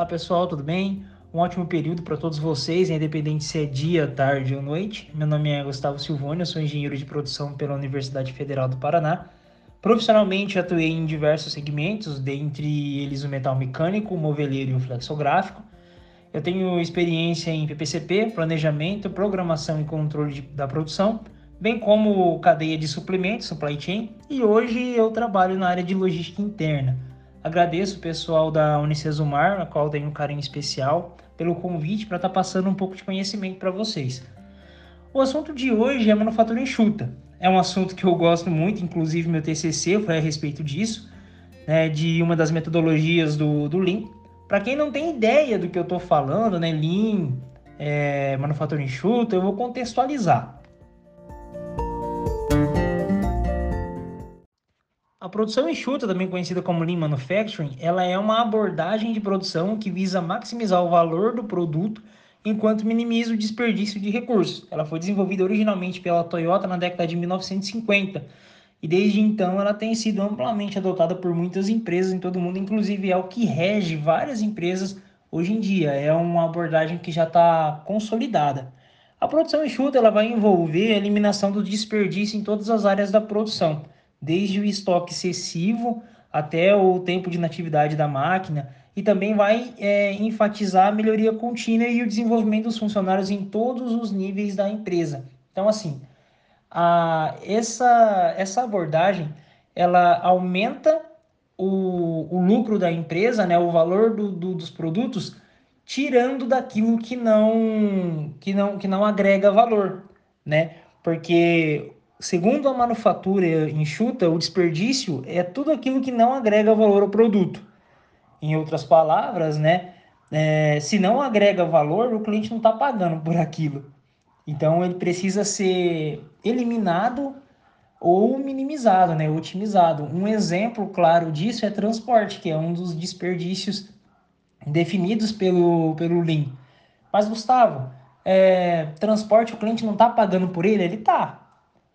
Olá pessoal, tudo bem? Um ótimo período para todos vocês, independente se é dia, tarde ou noite. Meu nome é Gustavo Silvone, eu sou engenheiro de produção pela Universidade Federal do Paraná. Profissionalmente atuei em diversos segmentos, dentre eles o metal mecânico, o moveleiro e o flexográfico. Eu tenho experiência em PPCP, planejamento, programação e controle de, da produção, bem como cadeia de suplementos, supply chain, e hoje eu trabalho na área de logística interna. Agradeço o pessoal da Unicesumar, a qual tenho um carinho especial, pelo convite para estar tá passando um pouco de conhecimento para vocês. O assunto de hoje é manufatura enxuta. É um assunto que eu gosto muito, inclusive meu TCC foi a respeito disso, né, de uma das metodologias do, do Lean. Para quem não tem ideia do que eu estou falando, né, Lean, é, manufatura enxuta, eu vou contextualizar. A produção enxuta, também conhecida como Lean Manufacturing, ela é uma abordagem de produção que visa maximizar o valor do produto enquanto minimiza o desperdício de recursos. Ela foi desenvolvida originalmente pela Toyota na década de 1950 e desde então ela tem sido amplamente adotada por muitas empresas em todo o mundo, inclusive é o que rege várias empresas hoje em dia. É uma abordagem que já está consolidada. A produção enxuta ela vai envolver a eliminação do desperdício em todas as áreas da produção desde o estoque excessivo até o tempo de natividade da máquina, e também vai é, enfatizar a melhoria contínua e o desenvolvimento dos funcionários em todos os níveis da empresa. Então, assim, a, essa, essa abordagem ela aumenta o, o lucro da empresa, né, o valor do, do, dos produtos, tirando daquilo que não, que não, que não agrega valor, né? Porque Segundo a manufatura enxuta, o desperdício é tudo aquilo que não agrega valor ao produto. Em outras palavras, né, é, se não agrega valor, o cliente não está pagando por aquilo. Então ele precisa ser eliminado ou minimizado, né, otimizado. Um exemplo claro disso é transporte, que é um dos desperdícios definidos pelo, pelo Lean. Mas, Gustavo, é, transporte, o cliente não está pagando por ele? Ele está.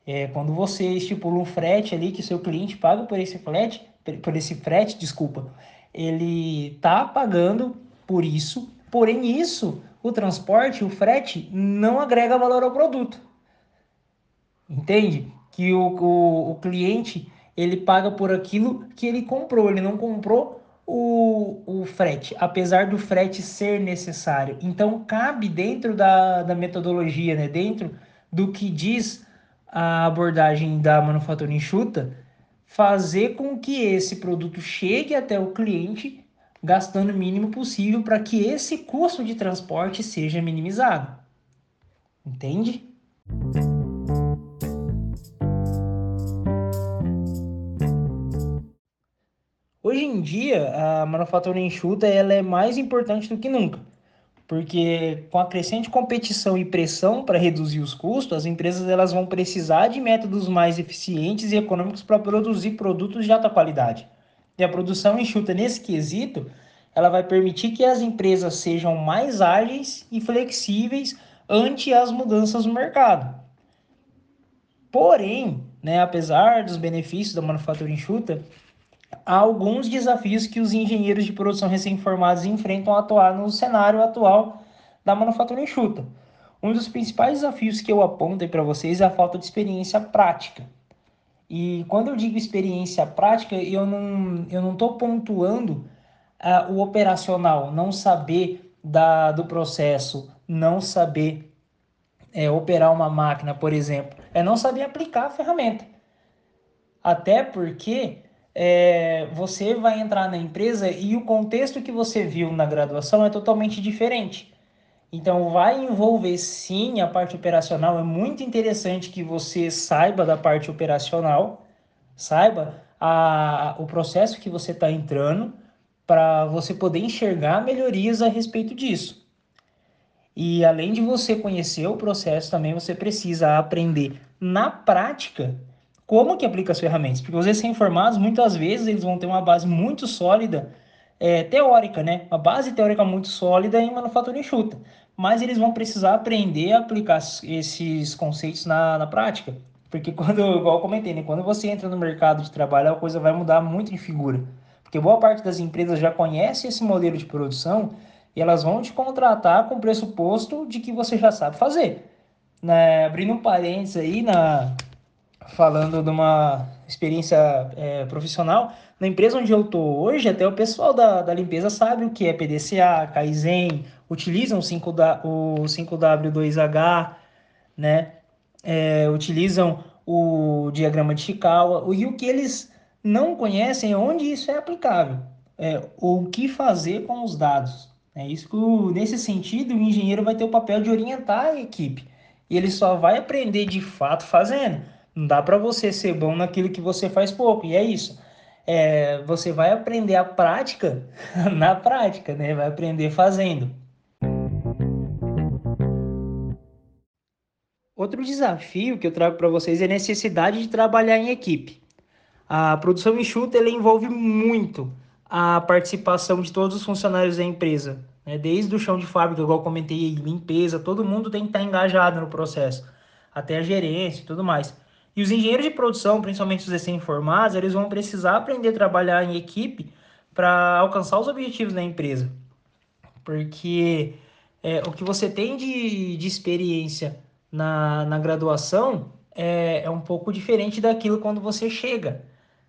É, quando você estipula um frete ali que seu cliente paga por esse frete, por esse frete, desculpa, ele tá pagando por isso, porém isso, o transporte, o frete, não agrega valor ao produto. Entende? Que o, o, o cliente ele paga por aquilo que ele comprou, ele não comprou o, o frete, apesar do frete ser necessário. Então, cabe dentro da, da metodologia, né, dentro do que diz a abordagem da manufatura enxuta, fazer com que esse produto chegue até o cliente gastando o mínimo possível para que esse custo de transporte seja minimizado. Entende? Hoje em dia, a manufatura enxuta ela é mais importante do que nunca porque com a crescente competição e pressão para reduzir os custos, as empresas elas vão precisar de métodos mais eficientes e econômicos para produzir produtos de alta qualidade. E a produção enxuta nesse quesito, ela vai permitir que as empresas sejam mais ágeis e flexíveis ante as mudanças no mercado. Porém, né, apesar dos benefícios da manufatura enxuta, há alguns desafios que os engenheiros de produção recém-formados enfrentam atuar no cenário atual da manufatura enxuta. Um dos principais desafios que eu aponto para vocês é a falta de experiência prática. E quando eu digo experiência prática, eu não eu não estou pontuando uh, o operacional, não saber da, do processo, não saber é, operar uma máquina, por exemplo, é não saber aplicar a ferramenta. Até porque é, você vai entrar na empresa e o contexto que você viu na graduação é totalmente diferente. Então, vai envolver sim a parte operacional. É muito interessante que você saiba da parte operacional, saiba a, o processo que você está entrando, para você poder enxergar melhorias a respeito disso. E além de você conhecer o processo, também você precisa aprender na prática como que aplica as ferramentas, porque os recém-formados, muitas vezes, eles vão ter uma base muito sólida, é, teórica, né? Uma base teórica muito sólida em manufatura enxuta, mas eles vão precisar aprender a aplicar esses conceitos na, na prática, porque quando, igual eu comentei, né? Quando você entra no mercado de trabalho, a coisa vai mudar muito de figura, Porque boa parte das empresas já conhece esse modelo de produção e elas vão te contratar com o pressuposto de que você já sabe fazer. Né? Abrindo um parênteses aí, na, falando de uma experiência é, profissional, na empresa onde eu estou hoje, até o pessoal da, da limpeza sabe o que é PDCA, Kaizen, utilizam 5W, o 5W2H, né? É, utilizam o diagrama de Chikawa, e o que eles não conhecem é onde isso é aplicável, é, o que fazer com os dados. É isso que, nesse sentido, o engenheiro vai ter o papel de orientar a equipe, e ele só vai aprender de fato fazendo. Não dá para você ser bom naquilo que você faz pouco, e é isso. É, você vai aprender a prática na prática, né? Vai aprender fazendo. Outro desafio que eu trago para vocês é a necessidade de trabalhar em equipe. A produção enxuta envolve muito a participação de todos os funcionários da empresa, né? desde o chão de fábrica, igual comentei, limpeza, todo mundo tem que estar engajado no processo, até a gerência e tudo mais. E os engenheiros de produção, principalmente os recém-formados, eles vão precisar aprender a trabalhar em equipe para alcançar os objetivos da empresa. Porque é, o que você tem de, de experiência na, na graduação é, é um pouco diferente daquilo quando você chega.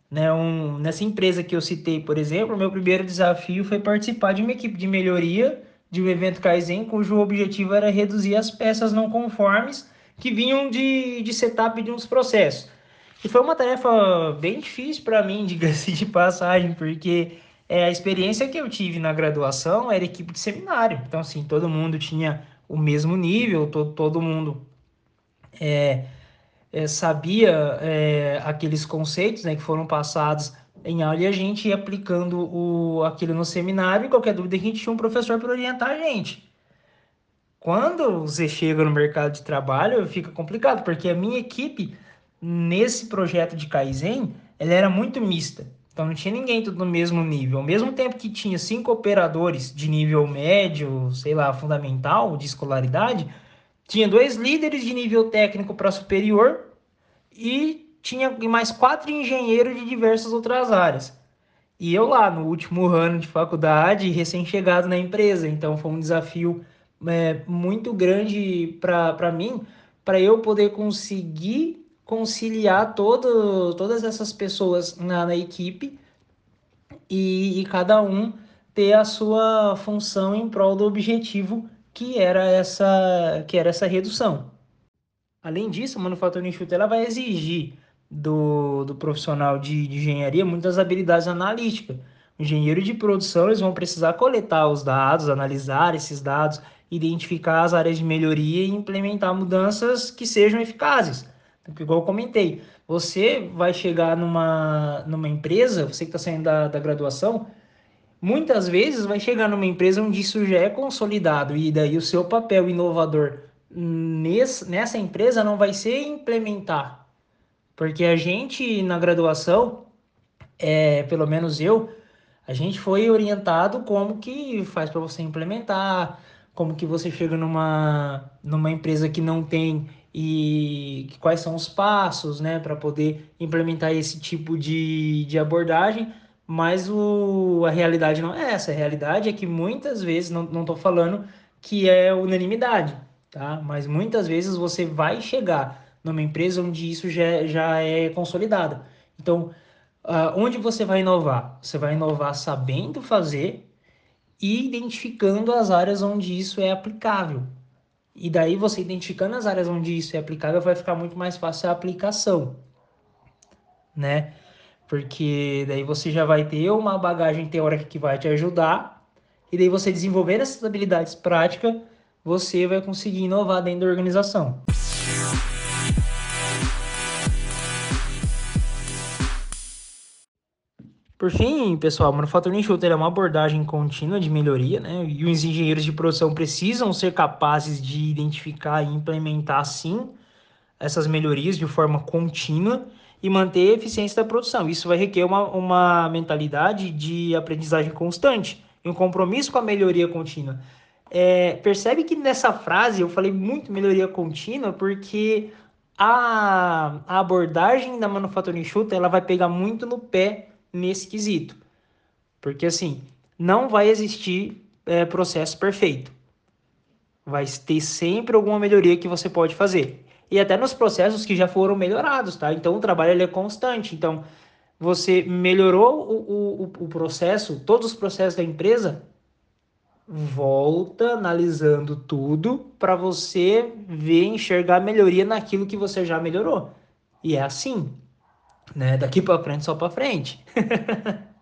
Né? Um, nessa empresa que eu citei, por exemplo, meu primeiro desafio foi participar de uma equipe de melhoria de um evento Kaizen, cujo objetivo era reduzir as peças não conformes que vinham de, de setup de uns processos. E foi uma tarefa bem difícil para mim, diga-se de passagem, porque é, a experiência que eu tive na graduação era equipe de seminário. Então, assim, todo mundo tinha o mesmo nível, todo, todo mundo é, é, sabia é, aqueles conceitos né, que foram passados em aula e a gente ia aplicando o, aquilo no seminário e qualquer dúvida a gente tinha um professor para orientar a gente. Quando você chega no mercado de trabalho, fica complicado, porque a minha equipe, nesse projeto de Kaizen, ela era muito mista. Então não tinha ninguém tudo no mesmo nível. Ao mesmo tempo que tinha cinco operadores de nível médio, sei lá, fundamental, de escolaridade, tinha dois líderes de nível técnico para superior e tinha mais quatro engenheiros de diversas outras áreas. E eu lá, no último ano de faculdade, recém-chegado na empresa. Então foi um desafio é, muito grande para mim, para eu poder conseguir conciliar todo, todas essas pessoas na, na equipe e, e cada um ter a sua função em prol do objetivo que era essa, que era essa redução. Além disso, a manufatura enxuta ela vai exigir do, do profissional de, de engenharia muitas habilidades analíticas. Engenheiro de produção eles vão precisar coletar os dados, analisar esses dados, identificar as áreas de melhoria e implementar mudanças que sejam eficazes. Porque, igual eu comentei, você vai chegar numa, numa empresa, você que está saindo da, da graduação, muitas vezes vai chegar numa empresa onde isso já é consolidado e daí o seu papel inovador nesse, nessa empresa não vai ser implementar. Porque a gente na graduação, é, pelo menos eu, a gente foi orientado como que faz para você implementar, como que você chega numa, numa empresa que não tem e quais são os passos né, para poder implementar esse tipo de, de abordagem mas o, a realidade não é essa. A realidade é que muitas vezes, não estou falando que é unanimidade, tá? Mas muitas vezes você vai chegar numa empresa onde isso já, já é consolidado. Então, uh, onde você vai inovar? Você vai inovar sabendo fazer e identificando as áreas onde isso é aplicável. E daí você identificando as áreas onde isso é aplicável, vai ficar muito mais fácil a aplicação, né? porque daí você já vai ter uma bagagem teórica que vai te ajudar, e daí você desenvolvendo essas habilidades práticas, você vai conseguir inovar dentro da organização. Por fim, pessoal, Manufacturing Shooter é uma abordagem contínua de melhoria, né? E os engenheiros de produção precisam ser capazes de identificar e implementar, sim, essas melhorias de forma contínua e manter a eficiência da produção. Isso vai requerer uma, uma mentalidade de aprendizagem constante e um compromisso com a melhoria contínua. É, percebe que nessa frase eu falei muito melhoria contínua porque a, a abordagem da manufatura enxuta ela vai pegar muito no pé nesse quesito. Porque assim, não vai existir é, processo perfeito. Vai ter sempre alguma melhoria que você pode fazer. E até nos processos que já foram melhorados, tá? Então o trabalho ele é constante. Então, você melhorou o, o, o processo, todos os processos da empresa, volta analisando tudo para você ver, enxergar melhoria naquilo que você já melhorou. E é assim, né? Daqui para frente só para frente.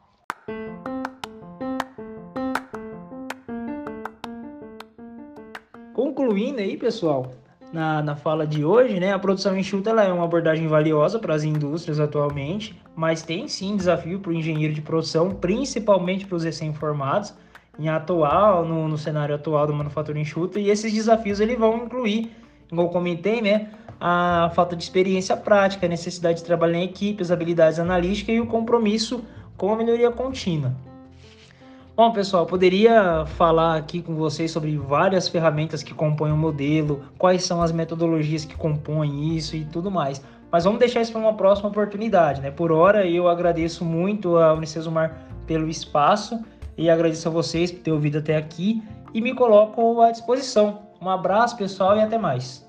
Concluindo aí, pessoal, na, na fala de hoje, né? A produção enxuta é uma abordagem valiosa para as indústrias atualmente, mas tem sim desafio para o engenheiro de produção, principalmente para os recém-formados, em atual, no, no cenário atual do manufatura enxuta, e esses desafios ele vão incluir, como eu comentei, né? A falta de experiência prática, a necessidade de trabalhar em equipes, habilidades analíticas e o compromisso com a melhoria contínua. Bom, pessoal, poderia falar aqui com vocês sobre várias ferramentas que compõem o modelo, quais são as metodologias que compõem isso e tudo mais. Mas vamos deixar isso para uma próxima oportunidade, né? Por hora, eu agradeço muito a Unicesumar pelo espaço e agradeço a vocês por ter ouvido até aqui e me coloco à disposição. Um abraço, pessoal, e até mais.